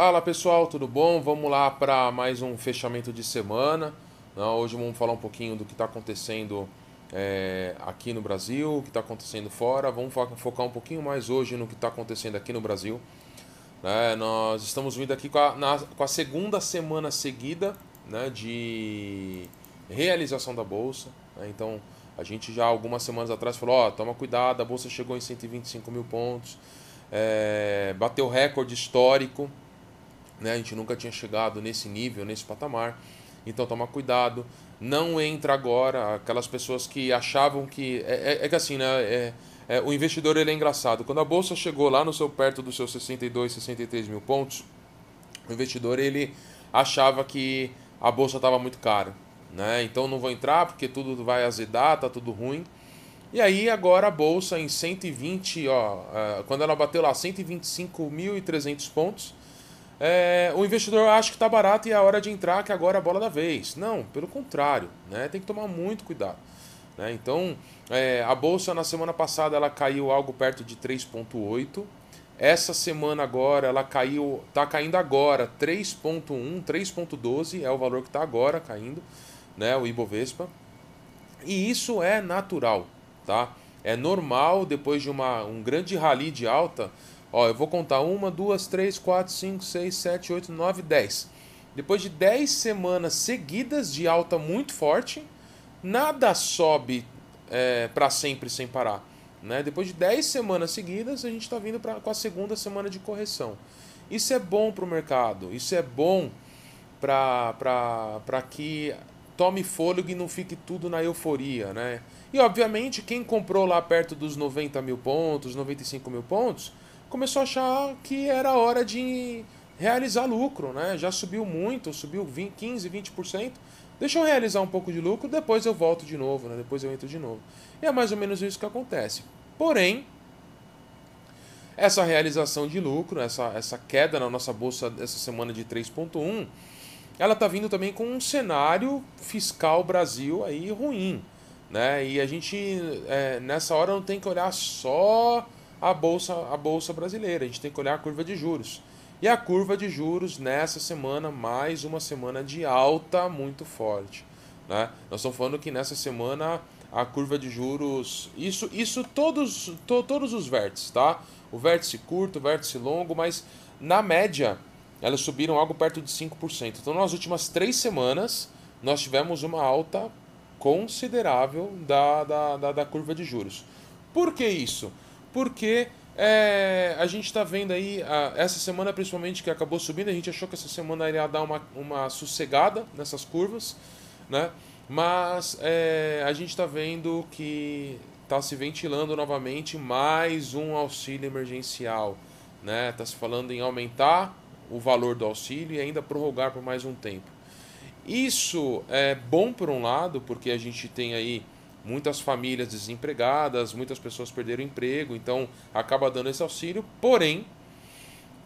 Fala pessoal, tudo bom? Vamos lá para mais um fechamento de semana. Hoje vamos falar um pouquinho do que está acontecendo é, aqui no Brasil, o que está acontecendo fora. Vamos focar um pouquinho mais hoje no que está acontecendo aqui no Brasil. É, nós estamos vindo aqui com a, na, com a segunda semana seguida né, de realização da Bolsa. Né? Então, a gente já algumas semanas atrás falou: ó, toma cuidado, a Bolsa chegou em 125 mil pontos, é, bateu recorde histórico. Né? A gente nunca tinha chegado nesse nível, nesse patamar. Então, toma cuidado. Não entra agora aquelas pessoas que achavam que. É, é, é que assim, né? É, é, o investidor ele é engraçado. Quando a bolsa chegou lá no seu perto dos seus 62, 63 mil pontos, o investidor ele achava que a bolsa estava muito cara. Né? Então não vou entrar porque tudo vai azedar, tá tudo ruim. E aí agora a bolsa em 120, ó, é, quando ela bateu lá 125.300 pontos, é, o investidor acha que está barato e é a hora de entrar, que agora é a bola da vez. Não, pelo contrário, né? tem que tomar muito cuidado. Né? Então, é, a bolsa na semana passada ela caiu algo perto de 3,8. Essa semana agora ela caiu, está caindo agora 3,1, 3,12 é o valor que está agora caindo, né? O Ibovespa. E isso é natural, tá? É normal depois de uma, um grande rally de alta Ó, eu vou contar uma, duas, três, quatro, cinco, seis, sete, oito, nove, dez. Depois de dez semanas seguidas de alta muito forte, nada sobe é, para sempre sem parar. Né? Depois de dez semanas seguidas, a gente está vindo pra, com a segunda semana de correção. Isso é bom para o mercado, isso é bom para que tome fôlego e não fique tudo na euforia. Né? E obviamente, quem comprou lá perto dos 90 mil pontos, 95 mil pontos, começou a achar que era hora de realizar lucro, né? Já subiu muito, subiu 20, 15, 20%. Deixa eu realizar um pouco de lucro, depois eu volto de novo, né? Depois eu entro de novo. E é mais ou menos isso que acontece. Porém, essa realização de lucro, essa, essa queda na nossa bolsa essa semana de 3.1, ela está vindo também com um cenário fiscal Brasil aí ruim, né? E a gente é, nessa hora não tem que olhar só a bolsa, a bolsa brasileira. A gente tem que olhar a curva de juros. E a curva de juros nessa semana, mais uma semana de alta muito forte. Né? Nós estamos falando que nessa semana a curva de juros, isso, isso todos, to, todos os vértices, tá? O vértice curto, o vértice longo, mas na média elas subiram algo perto de 5%. Então nas últimas três semanas nós tivemos uma alta considerável da, da, da, da curva de juros. Por que isso? Porque é, a gente está vendo aí, a, essa semana principalmente que acabou subindo, a gente achou que essa semana iria dar uma, uma sossegada nessas curvas, né? Mas é, a gente está vendo que está se ventilando novamente mais um auxílio emergencial, né? Está se falando em aumentar o valor do auxílio e ainda prorrogar por mais um tempo. Isso é bom por um lado, porque a gente tem aí muitas famílias desempregadas, muitas pessoas perderam emprego, então acaba dando esse auxílio, porém,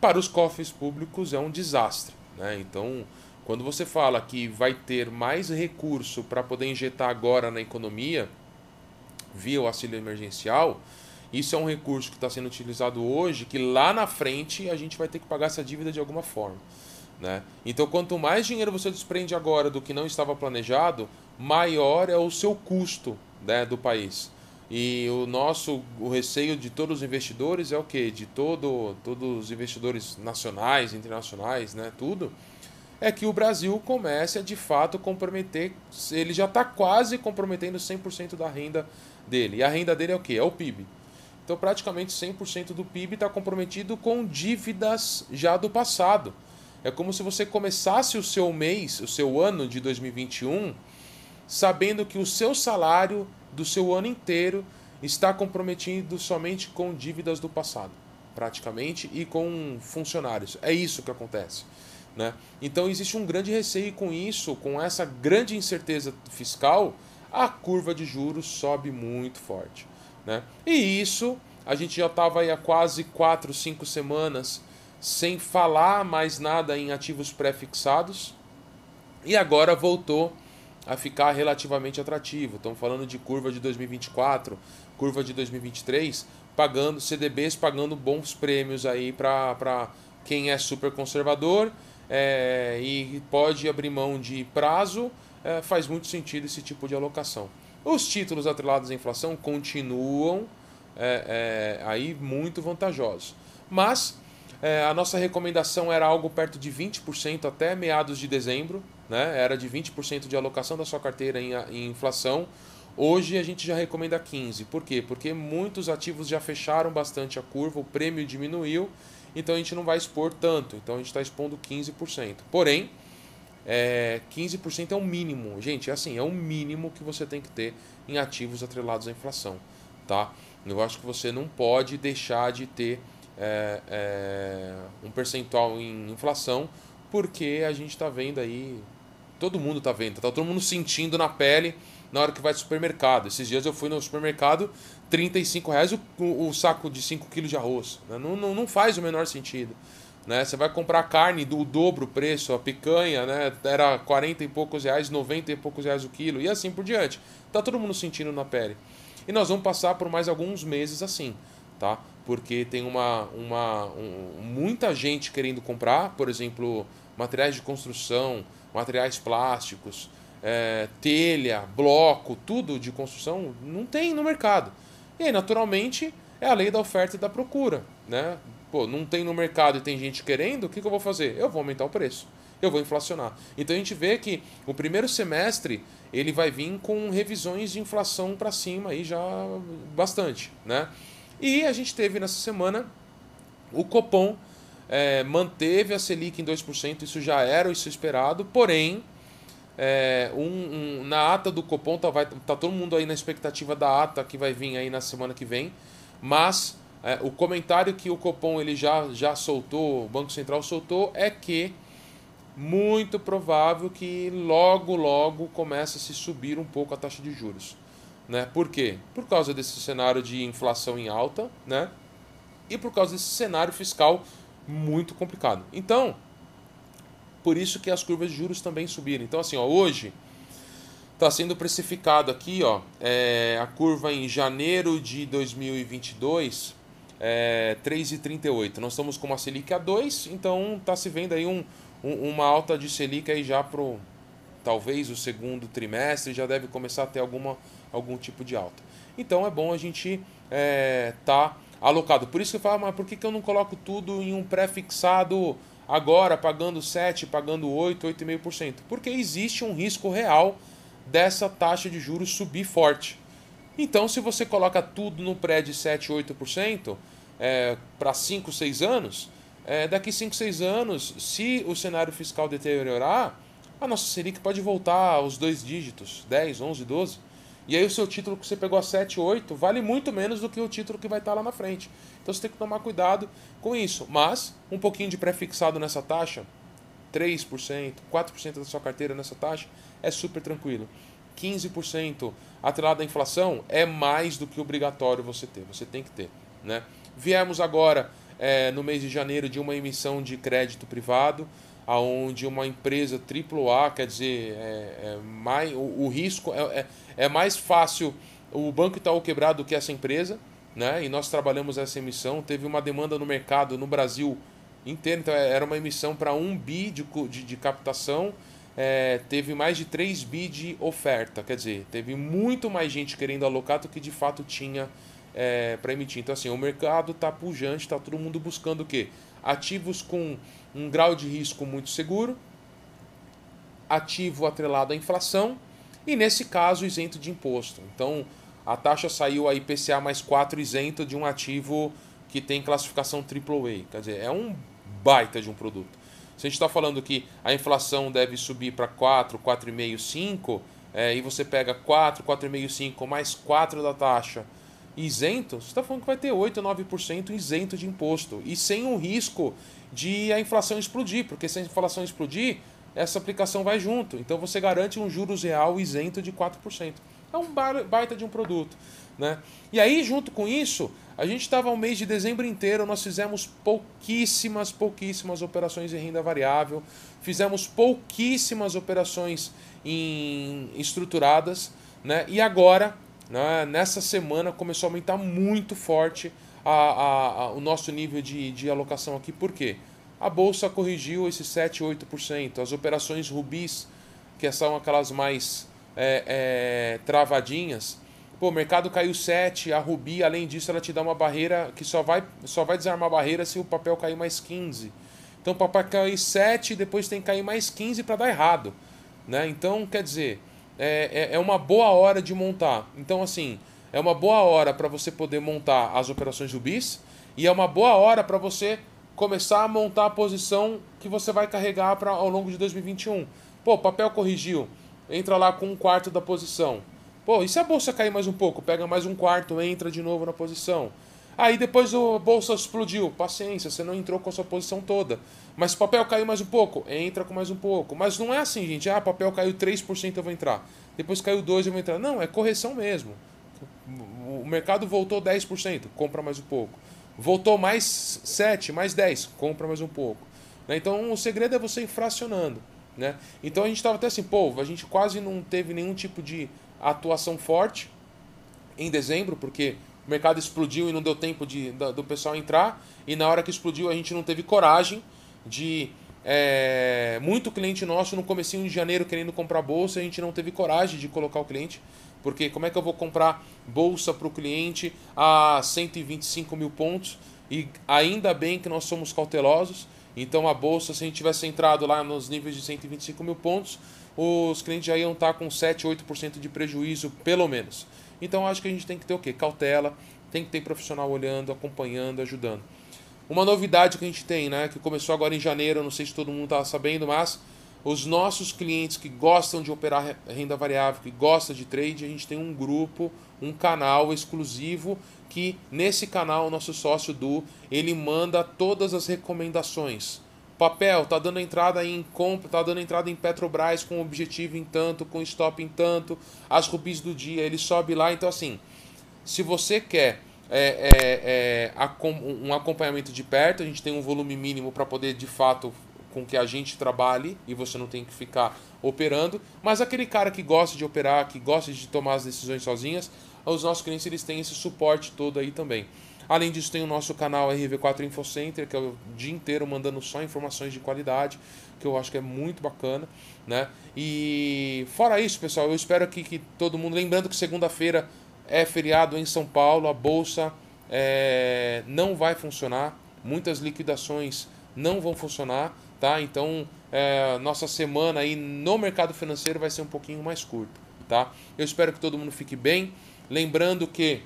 para os cofres públicos é um desastre. Né? Então, quando você fala que vai ter mais recurso para poder injetar agora na economia via o auxílio emergencial, isso é um recurso que está sendo utilizado hoje, que lá na frente a gente vai ter que pagar essa dívida de alguma forma. Né? Então, quanto mais dinheiro você desprende agora do que não estava planejado, maior é o seu custo né, do país. E o nosso o receio de todos os investidores é o que? De todo, todos os investidores nacionais, internacionais, né, tudo, é que o Brasil comece a de fato comprometer, ele já está quase comprometendo 100% da renda dele. E a renda dele é o que? É o PIB. Então praticamente 100% do PIB está comprometido com dívidas já do passado. É como se você começasse o seu mês, o seu ano de 2021, sabendo que o seu salário do seu ano inteiro está comprometido somente com dívidas do passado, praticamente, e com funcionários. É isso que acontece. Né? Então existe um grande receio com isso, com essa grande incerteza fiscal, a curva de juros sobe muito forte. Né? E isso a gente já estava há quase 4, 5 semanas sem falar mais nada em ativos pré-fixados e agora voltou a ficar relativamente atrativo. Estamos falando de curva de 2024, curva de 2023, pagando CDBs pagando bons prêmios aí para Quem é super conservador é, e pode abrir mão de prazo, é, faz muito sentido esse tipo de alocação. Os títulos atrelados à inflação continuam é, aí muito vantajosos. Mas a nossa recomendação era algo perto de 20% até meados de dezembro, né? era de 20% de alocação da sua carteira em, em inflação. Hoje a gente já recomenda 15%. Por quê? Porque muitos ativos já fecharam bastante a curva, o prêmio diminuiu, então a gente não vai expor tanto. Então a gente está expondo 15%. Porém, é, 15% é o mínimo. Gente, é assim, é o mínimo que você tem que ter em ativos atrelados à inflação. Tá? Eu acho que você não pode deixar de ter é, é, um percentual em inflação, porque a gente está vendo aí, todo mundo está vendo, está todo mundo sentindo na pele na hora que vai ao supermercado. Esses dias eu fui no supermercado, 35 reais o, o, o saco de 5 quilos de arroz. Né? Não, não, não faz o menor sentido. Né? Você vai comprar carne do dobro preço, a picanha, né? Era 40 e poucos reais, 90 e poucos reais o quilo, e assim por diante. Tá todo mundo sentindo na pele. E nós vamos passar por mais alguns meses assim, tá? porque tem uma, uma um, muita gente querendo comprar, por exemplo, materiais de construção, materiais plásticos, é, telha, bloco, tudo de construção, não tem no mercado. E aí, naturalmente, é a lei da oferta e da procura. Né? Pô, não tem no mercado e tem gente querendo, o que, que eu vou fazer? Eu vou aumentar o preço. Eu vou inflacionar. Então a gente vê que o primeiro semestre ele vai vir com revisões de inflação para cima aí já bastante, né? E a gente teve nessa semana o Copom é, manteve a Selic em 2%, isso já era isso esperado, porém, é, um, um, na ata do Copom, tá, vai, tá todo mundo aí na expectativa da ata que vai vir aí na semana que vem, mas é, o comentário que o Copom ele já, já soltou, o Banco Central soltou, é que muito provável que logo, logo comece a se subir um pouco a taxa de juros. Né? Por quê? Por causa desse cenário de inflação em alta né? e por causa desse cenário fiscal muito complicado. Então, por isso que as curvas de juros também subiram. Então, assim, ó, hoje está sendo precificado aqui ó, é, a curva em janeiro de 2022 é 3,38. Nós estamos com uma Selic a 2, então está se vendo aí um, um, uma alta de Selic aí já para talvez o segundo trimestre, já deve começar a ter alguma algum tipo de alta. Então é bom a gente é, tá alocado. Por isso que eu falo, mas por que, que eu não coloco tudo em um pré-fixado agora, pagando 7, pagando 8, 8,5%? Porque existe um risco real dessa taxa de juros subir forte. Então, se você coloca tudo no pré de 7, 8% é, para 5, 6 anos, é, daqui 5, 6 anos, se o cenário fiscal deteriorar, a nossa Selic pode voltar aos dois dígitos, 10, 11, 12. E aí o seu título que você pegou a 7, 8 vale muito menos do que o título que vai estar lá na frente. Então você tem que tomar cuidado com isso. Mas um pouquinho de pré-fixado nessa taxa, 3%, 4% da sua carteira nessa taxa, é super tranquilo. 15% atrelado à inflação é mais do que obrigatório você ter, você tem que ter. Né? Viemos agora é, no mês de janeiro de uma emissão de crédito privado aonde uma empresa AAA, quer dizer, é, é mais, o, o risco é, é, é, mais fácil o Banco Itaú quebrar do que essa empresa, né? E nós trabalhamos essa emissão, teve uma demanda no mercado no Brasil inteiro, então é, era uma emissão para um bi de, de, de captação, é, teve mais de 3 bi de oferta, quer dizer, teve muito mais gente querendo alocar do que de fato tinha é, para emitir. Então, assim, o mercado está pujante, está todo mundo buscando o quê? Ativos com um grau de risco muito seguro, ativo atrelado à inflação e, nesse caso, isento de imposto. Então, a taxa saiu a IPCA mais 4 isento de um ativo que tem classificação AAA. Quer dizer, é um baita de um produto. Se a gente está falando que a inflação deve subir para 4, 4,5, 5, é, e você pega 4, 4,5, 5 mais 4 da taxa isento, você está falando que vai ter 8, 9% isento de imposto. E sem o risco de a inflação explodir, porque se a inflação explodir, essa aplicação vai junto. Então você garante um juros real isento de 4%. É um baita de um produto. Né? E aí, junto com isso, a gente estava ao mês de dezembro inteiro, nós fizemos pouquíssimas, pouquíssimas operações em renda variável, fizemos pouquíssimas operações em estruturadas, né? E agora, né, nessa semana, começou a aumentar muito forte a, a, a, o nosso nível de, de alocação aqui. Por quê? a bolsa corrigiu esses 7, 8%. As operações rubis, que são aquelas mais é, é, travadinhas, pô, o mercado caiu 7, a rubi, além disso, ela te dá uma barreira que só vai, só vai desarmar a barreira se o papel cair mais 15. Então o papel cair 7 depois tem que cair mais 15 para dar errado. Né? Então, quer dizer, é, é, é uma boa hora de montar. Então, assim, é uma boa hora para você poder montar as operações rubis e é uma boa hora para você começar a montar a posição que você vai carregar pra, ao longo de 2021. Pô, papel corrigiu, entra lá com um quarto da posição. Pô, e se a bolsa cair mais um pouco? Pega mais um quarto, entra de novo na posição. Aí depois a bolsa explodiu. Paciência, você não entrou com a sua posição toda. Mas o papel caiu mais um pouco, entra com mais um pouco. Mas não é assim, gente. Ah, papel caiu 3%, eu vou entrar. Depois caiu 2%, eu vou entrar. Não, é correção mesmo. O mercado voltou 10%, compra mais um pouco. Voltou mais 7, mais 10, compra mais um pouco. Né? Então o segredo é você infracionando. Né? Então a gente estava até assim, pô, a gente quase não teve nenhum tipo de atuação forte em dezembro, porque o mercado explodiu e não deu tempo de, do pessoal entrar. E na hora que explodiu a gente não teve coragem de. É, muito cliente nosso no comecinho de janeiro querendo comprar bolsa, a gente não teve coragem de colocar o cliente. Porque como é que eu vou comprar bolsa para o cliente a 125 mil pontos? E ainda bem que nós somos cautelosos. Então a bolsa, se a gente tivesse entrado lá nos níveis de 125 mil pontos, os clientes já iam estar com 7, 8% de prejuízo, pelo menos. Então acho que a gente tem que ter o quê? Cautela, tem que ter profissional olhando, acompanhando, ajudando. Uma novidade que a gente tem, né, que começou agora em janeiro, não sei se todo mundo está sabendo, mas os nossos clientes que gostam de operar renda variável, que gostam de trade, a gente tem um grupo, um canal exclusivo que nesse canal o nosso sócio do ele manda todas as recomendações. Papel tá dando entrada em compra, tá dando entrada em Petrobras com objetivo em tanto, com stop em tanto, as rubis do dia, ele sobe lá, então assim, se você quer é, é, é, um acompanhamento de perto, a gente tem um volume mínimo para poder de fato com que a gente trabalhe e você não tem que ficar operando. Mas aquele cara que gosta de operar, que gosta de tomar as decisões sozinhas, os nossos clientes eles têm esse suporte todo aí também. Além disso, tem o nosso canal RV4 InfoCenter, que é o dia inteiro mandando só informações de qualidade, que eu acho que é muito bacana, né? E fora isso, pessoal, eu espero que, que todo mundo, lembrando que segunda-feira é feriado em São Paulo, a bolsa é, não vai funcionar, muitas liquidações não vão funcionar, tá? Então, é, nossa semana aí no mercado financeiro vai ser um pouquinho mais curta, tá? Eu espero que todo mundo fique bem. Lembrando que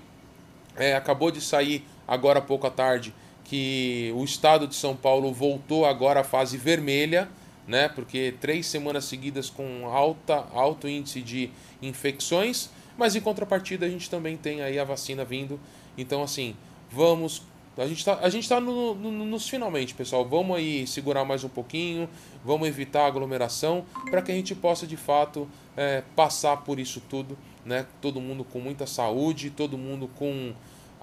é, acabou de sair agora há pouco à tarde que o estado de São Paulo voltou agora à fase vermelha, né? Porque três semanas seguidas com alta, alto índice de infecções, mas em contrapartida a gente também tem aí a vacina vindo. Então, assim, vamos a gente está gente tá no, no, nos finalmente, pessoal. Vamos aí segurar mais um pouquinho, vamos evitar aglomeração para que a gente possa de fato é, passar por isso tudo, né? Todo mundo com muita saúde, todo mundo com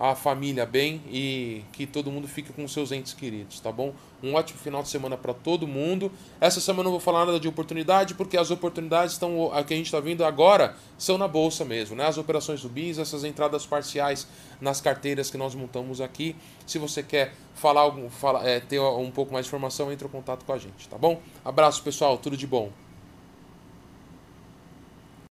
a família bem e que todo mundo fique com seus entes queridos, tá bom? Um ótimo final de semana para todo mundo. Essa semana eu não vou falar nada de oportunidade, porque as oportunidades estão a que a gente está vindo agora são na bolsa mesmo, né? As operações do BIS, essas entradas parciais nas carteiras que nós montamos aqui. Se você quer falar, falar é, ter um pouco mais de informação, entre em contato com a gente, tá bom? Abraço, pessoal, tudo de bom.